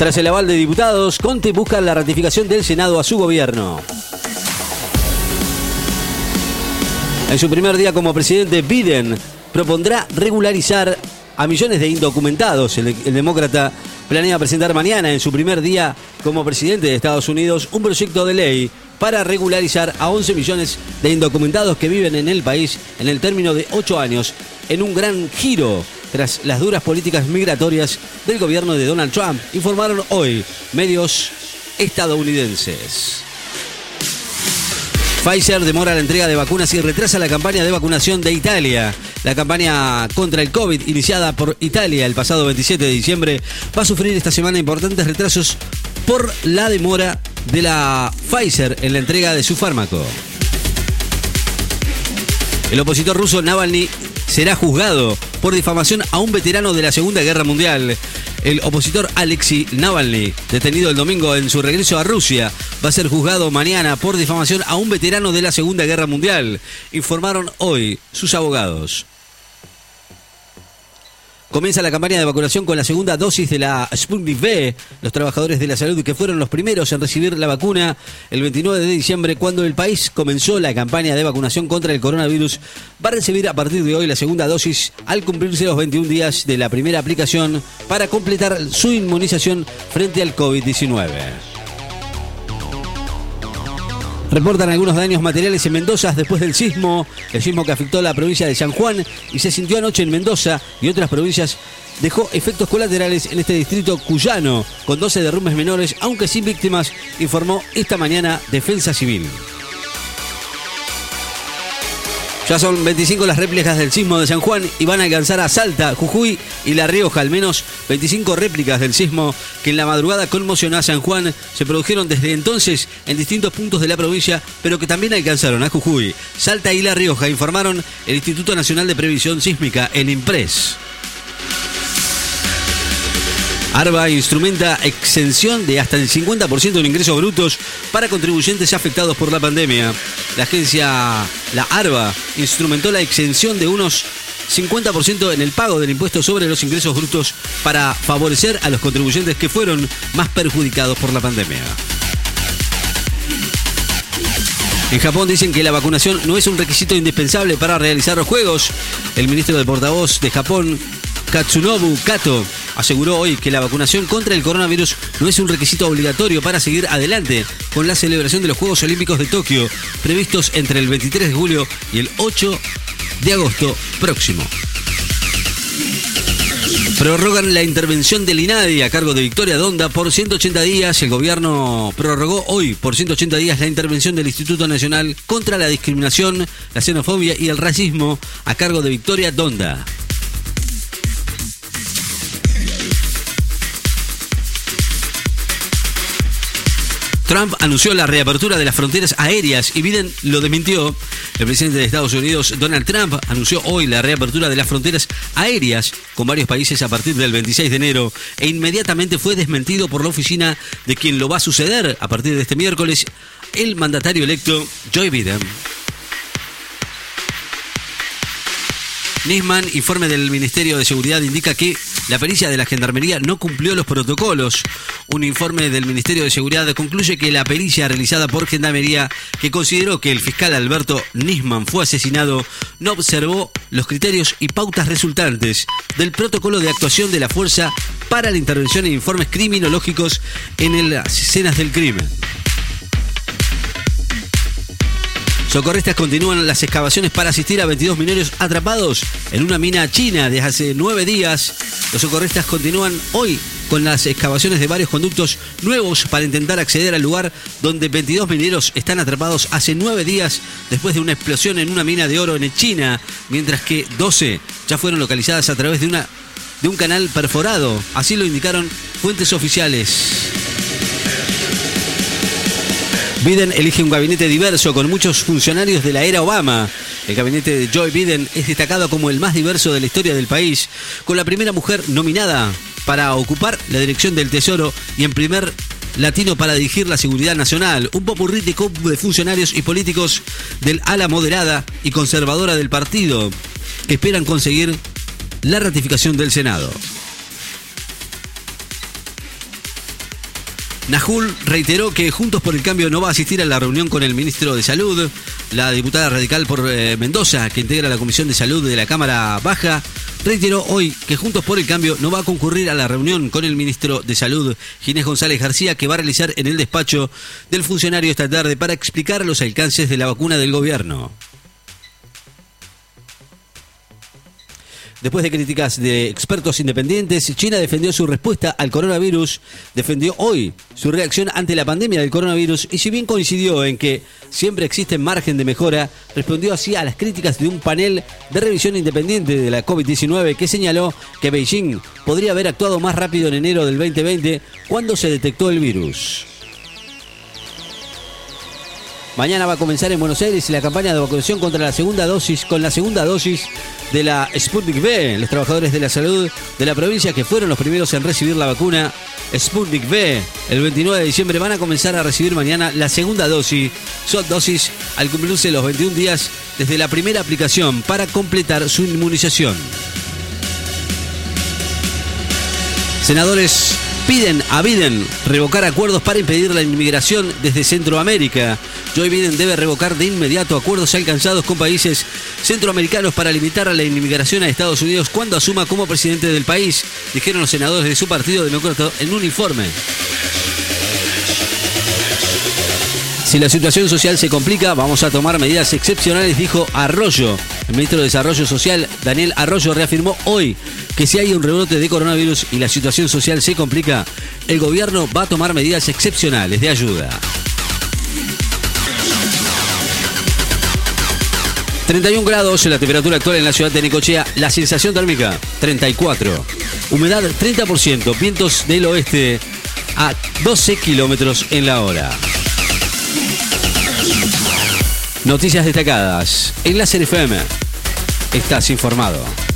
Tras el aval de diputados, Conte busca la ratificación del Senado a su gobierno. En su primer día como presidente, Biden propondrá regularizar a millones de indocumentados. El, el, demócrata planea presentar mañana, en su primer día como presidente de Estados Unidos, un proyecto de ley para regularizar a 11 millones de indocumentados que viven en el país en el término de 8 años, en un gran giro tras las duras políticas migratorias del gobierno de Donald Trump, informaron hoy medios estadounidenses. Pfizer demora la entrega de vacunas y retrasa la campaña de vacunación de Italia. La campaña contra el COVID, iniciada por Italia el pasado 27 de diciembre, va a sufrir esta semana importantes retrasos por la demora de la Pfizer en la entrega de su fármaco. El opositor ruso Navalny será juzgado por difamación a un veterano de la Segunda Guerra Mundial. El opositor Alexei Navalny, detenido el domingo en su regreso a Rusia, va a ser juzgado mañana por difamación a un veterano de la Segunda Guerra Mundial, informaron hoy sus abogados. Comienza la campaña de vacunación con la segunda dosis de la Sputnik V. Los trabajadores de la salud que fueron los primeros en recibir la vacuna el 29 de diciembre, cuando el país comenzó la campaña de vacunación contra el coronavirus, va a recibir a partir de hoy la segunda dosis al cumplirse los 21 días de la primera aplicación para completar su inmunización frente al COVID-19. Reportan algunos daños materiales en Mendoza después del sismo, el sismo que afectó la provincia de San Juan y se sintió anoche en Mendoza y otras provincias dejó efectos colaterales en este distrito cuyano, con 12 derrumbes menores, aunque sin víctimas, informó esta mañana Defensa Civil. Ya son 25 las réplicas del sismo de San Juan y van a alcanzar a Salta, Jujuy y La Rioja. Al menos 25 réplicas del sismo que en la madrugada conmocionó a San Juan se produjeron desde entonces en distintos puntos de la provincia, pero que también alcanzaron a Jujuy, Salta y La Rioja, informaron el Instituto Nacional de Previsión Sísmica, el IMPRES. ARBA instrumenta exención de hasta el 50% de ingresos brutos para contribuyentes afectados por la pandemia. La agencia, la ARBA, instrumentó la exención de unos 50% en el pago del impuesto sobre los ingresos brutos para favorecer a los contribuyentes que fueron más perjudicados por la pandemia. En Japón dicen que la vacunación no es un requisito indispensable para realizar los juegos. El ministro de portavoz de Japón, Katsunobu Kato, aseguró hoy que la vacunación contra el coronavirus no es un requisito obligatorio para seguir adelante con la celebración de los Juegos Olímpicos de Tokio, previstos entre el 23 de julio y el 8 de agosto próximo. Prorrogan la intervención del INADI a cargo de Victoria Donda por 180 días. El gobierno prorrogó hoy por 180 días la intervención del Instituto Nacional contra la Discriminación, la Xenofobia y el Racismo a cargo de Victoria Donda. Trump anunció la reapertura de las fronteras aéreas y Biden lo desmintió. El presidente de Estados Unidos, Donald Trump, anunció hoy la reapertura de las fronteras aéreas con varios países a partir del 26 de enero e inmediatamente fue desmentido por la oficina de quien lo va a suceder a partir de este miércoles, el mandatario electo Joe Biden. Nisman, informe del Ministerio de Seguridad, indica que la pericia de la Gendarmería no cumplió los protocolos. Un informe del Ministerio de Seguridad concluye que la pericia realizada por Gendarmería, que consideró que el fiscal Alberto Nisman fue asesinado, no observó los criterios y pautas resultantes del protocolo de actuación de la fuerza para la intervención en informes criminológicos en las escenas del crimen. Socorristas continúan las excavaciones para asistir a 22 mineros atrapados en una mina china desde hace nueve días. Los socorristas continúan hoy con las excavaciones de varios conductos nuevos para intentar acceder al lugar donde 22 mineros están atrapados hace nueve días después de una explosión en una mina de oro en China, mientras que 12 ya fueron localizadas a través de, una, de un canal perforado. Así lo indicaron fuentes oficiales. Biden elige un gabinete diverso con muchos funcionarios de la era Obama. El gabinete de Joe Biden es destacado como el más diverso de la historia del país, con la primera mujer nominada para ocupar la dirección del Tesoro y en primer latino para dirigir la seguridad nacional, un popurrí de de funcionarios y políticos del ala moderada y conservadora del partido, que esperan conseguir la ratificación del Senado. Najul reiteró que Juntos por el Cambio no va a asistir a la reunión con el ministro de Salud. La diputada radical por eh, Mendoza, que integra la Comisión de Salud de la Cámara Baja, reiteró hoy que Juntos por el Cambio no va a concurrir a la reunión con el ministro de Salud, Ginés González García, que va a realizar en el despacho del funcionario esta tarde para explicar los alcances de la vacuna del gobierno. Después de críticas de expertos independientes, China defendió su respuesta al coronavirus, defendió hoy su reacción ante la pandemia del coronavirus y si bien coincidió en que siempre existe margen de mejora, respondió así a las críticas de un panel de revisión independiente de la COVID-19 que señaló que Beijing podría haber actuado más rápido en enero del 2020 cuando se detectó el virus. Mañana va a comenzar en Buenos Aires la campaña de vacunación contra la segunda dosis, con la segunda dosis de la Sputnik V. Los trabajadores de la salud de la provincia que fueron los primeros en recibir la vacuna Sputnik V el 29 de diciembre van a comenzar a recibir mañana la segunda dosis. Son dosis al cumplirse los 21 días desde la primera aplicación para completar su inmunización. Senadores piden a Biden revocar acuerdos para impedir la inmigración desde Centroamérica. Joe Biden debe revocar de inmediato acuerdos alcanzados con países centroamericanos para limitar la inmigración a Estados Unidos cuando asuma como presidente del país, dijeron los senadores de su partido demócrata en un informe. Si la situación social se complica, vamos a tomar medidas excepcionales, dijo Arroyo. El ministro de Desarrollo Social, Daniel Arroyo, reafirmó hoy que si hay un rebrote de coronavirus y la situación social se complica, el gobierno va a tomar medidas excepcionales de ayuda. 31 grados la temperatura actual en la ciudad de Nicochea, la sensación térmica 34, humedad 30%, vientos del oeste a 12 kilómetros en la hora. Noticias destacadas. En la FM. Estás informado.